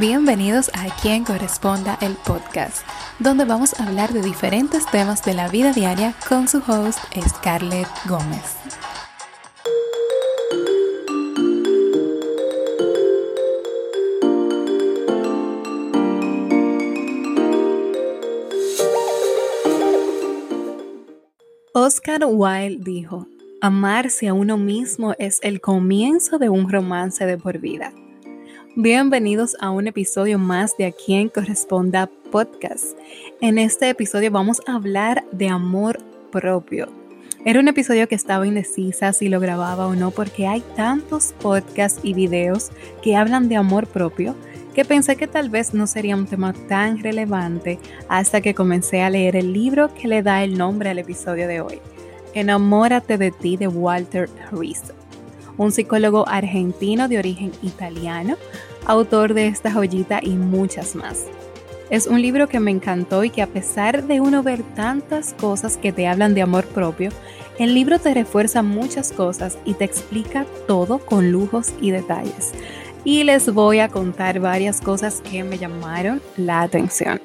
Bienvenidos a Quien Corresponda el podcast, donde vamos a hablar de diferentes temas de la vida diaria con su host Scarlett Gómez. Oscar Wilde dijo, amarse a uno mismo es el comienzo de un romance de por vida. Bienvenidos a un episodio más de A quien corresponda podcast. En este episodio vamos a hablar de amor propio. Era un episodio que estaba indecisa si lo grababa o no porque hay tantos podcasts y videos que hablan de amor propio que pensé que tal vez no sería un tema tan relevante hasta que comencé a leer el libro que le da el nombre al episodio de hoy, Enamórate de ti de Walter Rizzo un psicólogo argentino de origen italiano, autor de esta joyita y muchas más. Es un libro que me encantó y que a pesar de uno ver tantas cosas que te hablan de amor propio, el libro te refuerza muchas cosas y te explica todo con lujos y detalles. Y les voy a contar varias cosas que me llamaron la atención.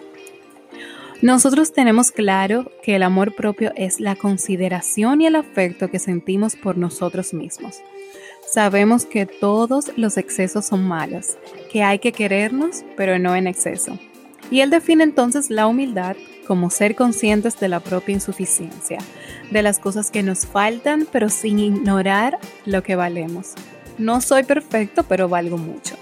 Nosotros tenemos claro que el amor propio es la consideración y el afecto que sentimos por nosotros mismos. Sabemos que todos los excesos son malos, que hay que querernos, pero no en exceso. Y él define entonces la humildad como ser conscientes de la propia insuficiencia, de las cosas que nos faltan, pero sin ignorar lo que valemos. No soy perfecto, pero valgo mucho.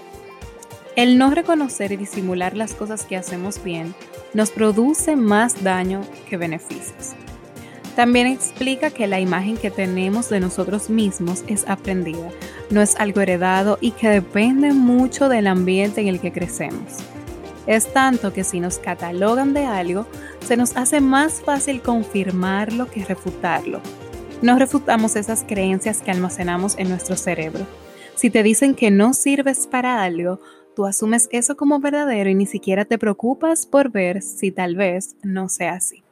El no reconocer y disimular las cosas que hacemos bien nos produce más daño que beneficios. También explica que la imagen que tenemos de nosotros mismos es aprendida, no es algo heredado y que depende mucho del ambiente en el que crecemos. Es tanto que si nos catalogan de algo, se nos hace más fácil confirmarlo que refutarlo. No refutamos esas creencias que almacenamos en nuestro cerebro. Si te dicen que no sirves para algo, tú asumes eso como verdadero y ni siquiera te preocupas por ver si tal vez no sea así.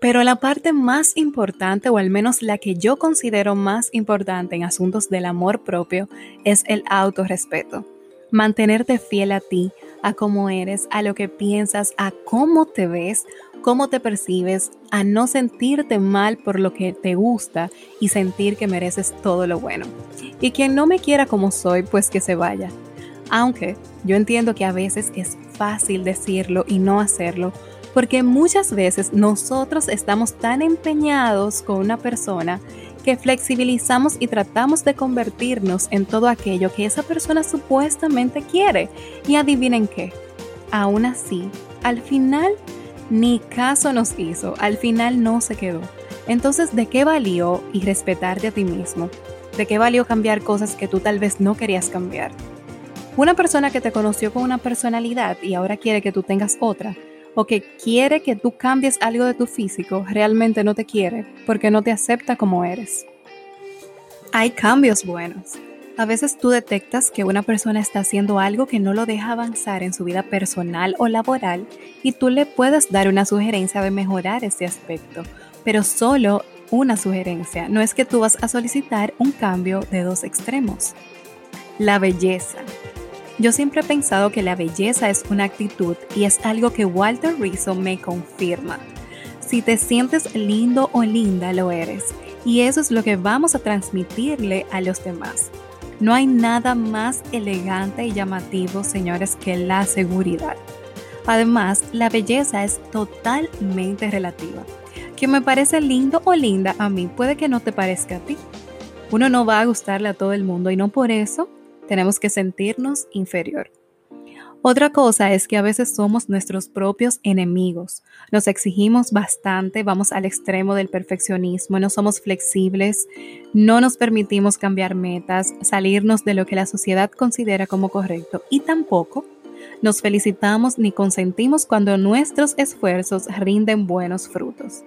Pero la parte más importante, o al menos la que yo considero más importante en asuntos del amor propio, es el autorrespeto. Mantenerte fiel a ti, a cómo eres, a lo que piensas, a cómo te ves, cómo te percibes, a no sentirte mal por lo que te gusta y sentir que mereces todo lo bueno. Y quien no me quiera como soy, pues que se vaya. Aunque yo entiendo que a veces es fácil decirlo y no hacerlo, porque muchas veces nosotros estamos tan empeñados con una persona que flexibilizamos y tratamos de convertirnos en todo aquello que esa persona supuestamente quiere. Y adivinen qué, aún así, al final ni caso nos hizo, al final no se quedó. Entonces, ¿de qué valió y respetarte a ti mismo? ¿De qué valió cambiar cosas que tú tal vez no querías cambiar? Una persona que te conoció con una personalidad y ahora quiere que tú tengas otra, o que quiere que tú cambies algo de tu físico, realmente no te quiere porque no te acepta como eres. Hay cambios buenos. A veces tú detectas que una persona está haciendo algo que no lo deja avanzar en su vida personal o laboral y tú le puedes dar una sugerencia de mejorar ese aspecto, pero solo una sugerencia, no es que tú vas a solicitar un cambio de dos extremos. La belleza. Yo siempre he pensado que la belleza es una actitud y es algo que Walter Rizzo me confirma. Si te sientes lindo o linda, lo eres. Y eso es lo que vamos a transmitirle a los demás. No hay nada más elegante y llamativo, señores, que la seguridad. Además, la belleza es totalmente relativa. Que me parece lindo o linda a mí puede que no te parezca a ti. Uno no va a gustarle a todo el mundo y no por eso tenemos que sentirnos inferior. Otra cosa es que a veces somos nuestros propios enemigos. Nos exigimos bastante, vamos al extremo del perfeccionismo, no somos flexibles, no nos permitimos cambiar metas, salirnos de lo que la sociedad considera como correcto y tampoco nos felicitamos ni consentimos cuando nuestros esfuerzos rinden buenos frutos.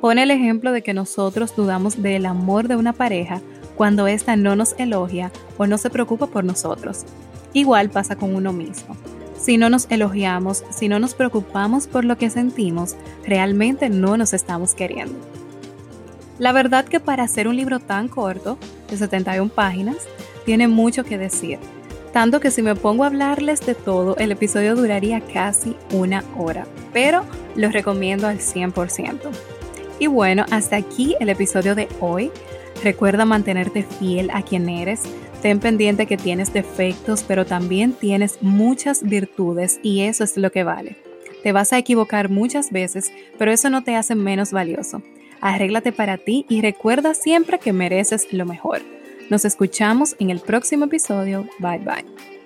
Pone el ejemplo de que nosotros dudamos del amor de una pareja cuando ésta no nos elogia o no se preocupa por nosotros. Igual pasa con uno mismo. Si no nos elogiamos, si no nos preocupamos por lo que sentimos, realmente no nos estamos queriendo. La verdad que para hacer un libro tan corto, de 71 páginas, tiene mucho que decir. Tanto que si me pongo a hablarles de todo, el episodio duraría casi una hora, pero lo recomiendo al 100%. Y bueno, hasta aquí el episodio de hoy. Recuerda mantenerte fiel a quien eres. Ten pendiente que tienes defectos, pero también tienes muchas virtudes y eso es lo que vale. Te vas a equivocar muchas veces, pero eso no te hace menos valioso. Arréglate para ti y recuerda siempre que mereces lo mejor. Nos escuchamos en el próximo episodio. Bye bye.